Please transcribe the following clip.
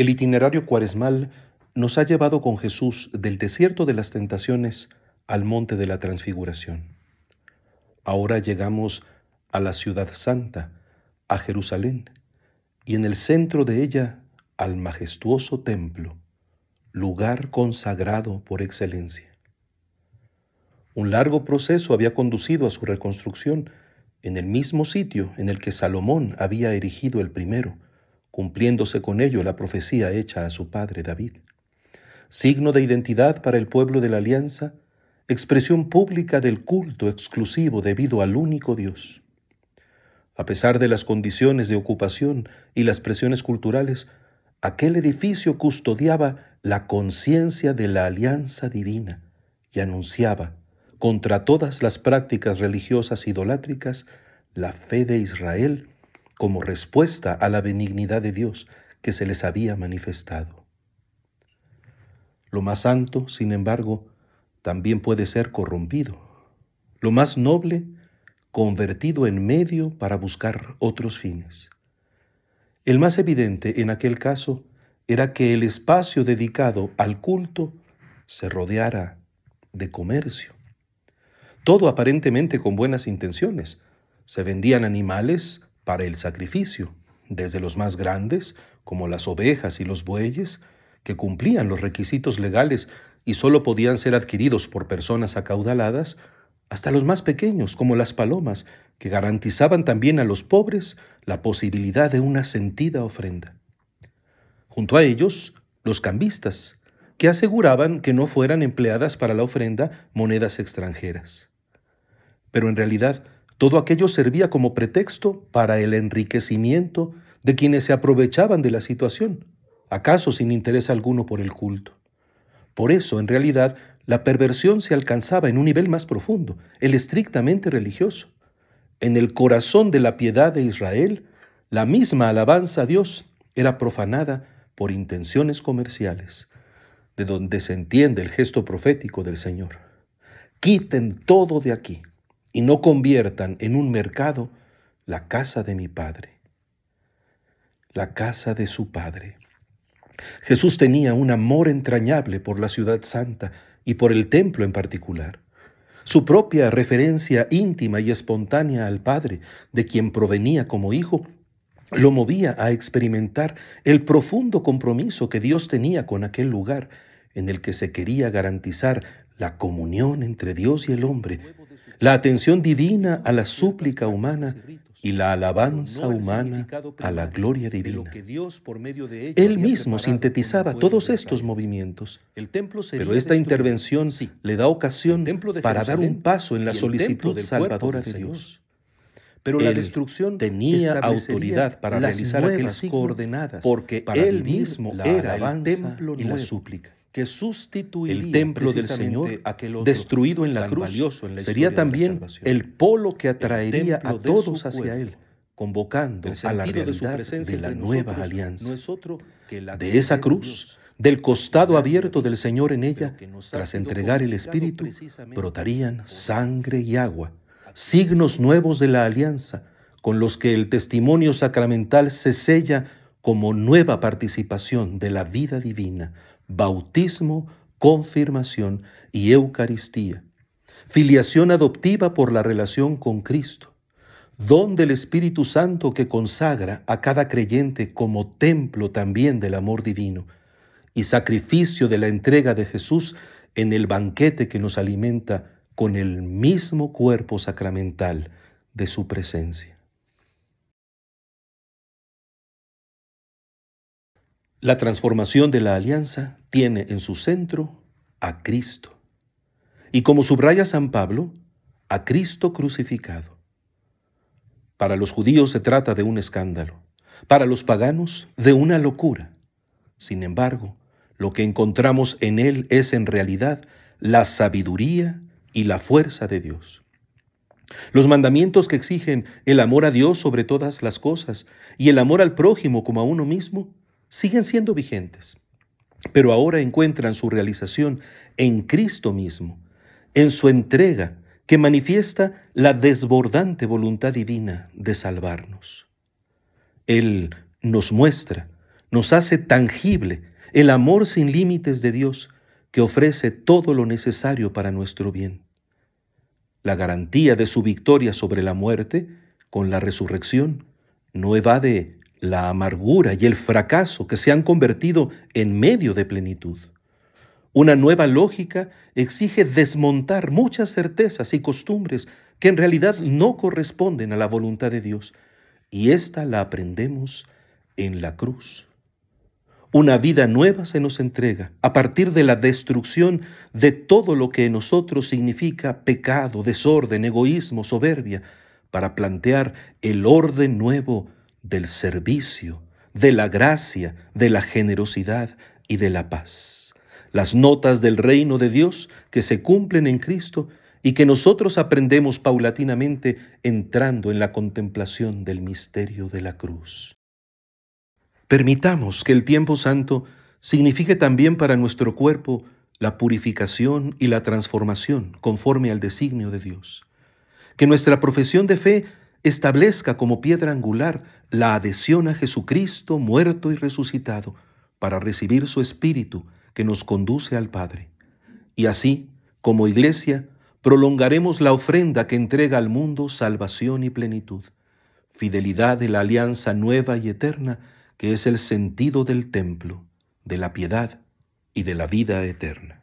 El itinerario cuaresmal nos ha llevado con Jesús del desierto de las tentaciones al monte de la transfiguración. Ahora llegamos a la ciudad santa, a Jerusalén, y en el centro de ella al majestuoso templo, lugar consagrado por excelencia. Un largo proceso había conducido a su reconstrucción en el mismo sitio en el que Salomón había erigido el primero, cumpliéndose con ello la profecía hecha a su padre David. Signo de identidad para el pueblo de la alianza, expresión pública del culto exclusivo debido al único Dios. A pesar de las condiciones de ocupación y las presiones culturales, aquel edificio custodiaba la conciencia de la alianza divina y anunciaba contra todas las prácticas religiosas idolátricas la fe de Israel como respuesta a la benignidad de Dios que se les había manifestado. Lo más santo, sin embargo, también puede ser corrompido. Lo más noble, convertido en medio para buscar otros fines. El más evidente en aquel caso era que el espacio dedicado al culto se rodeara de comercio todo aparentemente con buenas intenciones. Se vendían animales para el sacrificio, desde los más grandes, como las ovejas y los bueyes, que cumplían los requisitos legales y sólo podían ser adquiridos por personas acaudaladas, hasta los más pequeños, como las palomas, que garantizaban también a los pobres la posibilidad de una sentida ofrenda. Junto a ellos, los cambistas, que aseguraban que no fueran empleadas para la ofrenda monedas extranjeras pero en realidad todo aquello servía como pretexto para el enriquecimiento de quienes se aprovechaban de la situación, acaso sin interés alguno por el culto. Por eso, en realidad, la perversión se alcanzaba en un nivel más profundo, el estrictamente religioso. En el corazón de la piedad de Israel, la misma alabanza a Dios era profanada por intenciones comerciales, de donde se entiende el gesto profético del Señor. Quiten todo de aquí, y no conviertan en un mercado la casa de mi Padre, la casa de su Padre. Jesús tenía un amor entrañable por la ciudad santa y por el templo en particular. Su propia referencia íntima y espontánea al Padre, de quien provenía como hijo, lo movía a experimentar el profundo compromiso que Dios tenía con aquel lugar en el que se quería garantizar la comunión entre Dios y el hombre, la atención divina a la súplica humana y la alabanza humana a la gloria divina. Él mismo sintetizaba todos estos movimientos, pero esta intervención le da ocasión para dar un paso en la solicitud salvadora de Dios. Pero la destrucción tenía autoridad para realizar aquellas coordenadas, porque él mismo era el templo y la súplica. que sustituiría el templo del Señor destruido en la cruz sería también el polo que atraería a todos hacia Él, convocando a la realidad de, la nueva alianza. de esa cruz, del costado abierto del Señor en ella, tras entregar el Espíritu, brotarían sangre y agua, signos nuevos de la alianza, con los que el testimonio sacramental se sella como nueva participación de la vida divina, bautismo, confirmación y Eucaristía, filiación adoptiva por la relación con Cristo, don del Espíritu Santo que consagra a cada creyente como templo también del amor divino, y sacrificio de la entrega de Jesús en el banquete que nos alimenta con el mismo cuerpo sacramental de su presencia. La transformación de la alianza tiene en su centro a Cristo. Y como subraya San Pablo, a Cristo crucificado. Para los judíos se trata de un escándalo, para los paganos de una locura. Sin embargo, lo que encontramos en Él es en realidad la sabiduría y la fuerza de Dios. Los mandamientos que exigen el amor a Dios sobre todas las cosas y el amor al prójimo como a uno mismo siguen siendo vigentes, pero ahora encuentran su realización en Cristo mismo, en su entrega que manifiesta la desbordante voluntad divina de salvarnos. Él nos muestra nos hace tangible el amor sin límites de Dios que ofrece todo lo necesario para nuestro bien. La garantía de su victoria sobre la muerte con la resurrección no evade la amargura y el fracaso que se han convertido en medio de plenitud. Una nueva lógica exige desmontar muchas certezas y costumbres que en realidad no corresponden a la voluntad de Dios, y esta la aprendemos en la cruz. Una vida nueva se nos entrega a partir de la destrucción de todo lo que en nosotros significa pecado, desorden, egoísmo, soberbia, para plantear el orden nuevo del servicio, de la gracia, de la generosidad y de la paz. Las notas del reino de Dios que se cumplen en Cristo y que nosotros aprendemos paulatinamente entrando en la contemplación del misterio de la cruz. Permitamos que el tiempo santo signifique también para nuestro cuerpo la purificación y la transformación conforme al designio de Dios. Que nuestra profesión de fe establezca como piedra angular la adhesión a Jesucristo muerto y resucitado para recibir su Espíritu que nos conduce al Padre. Y así, como iglesia, prolongaremos la ofrenda que entrega al mundo salvación y plenitud, fidelidad de la alianza nueva y eterna, que es el sentido del templo, de la piedad y de la vida eterna.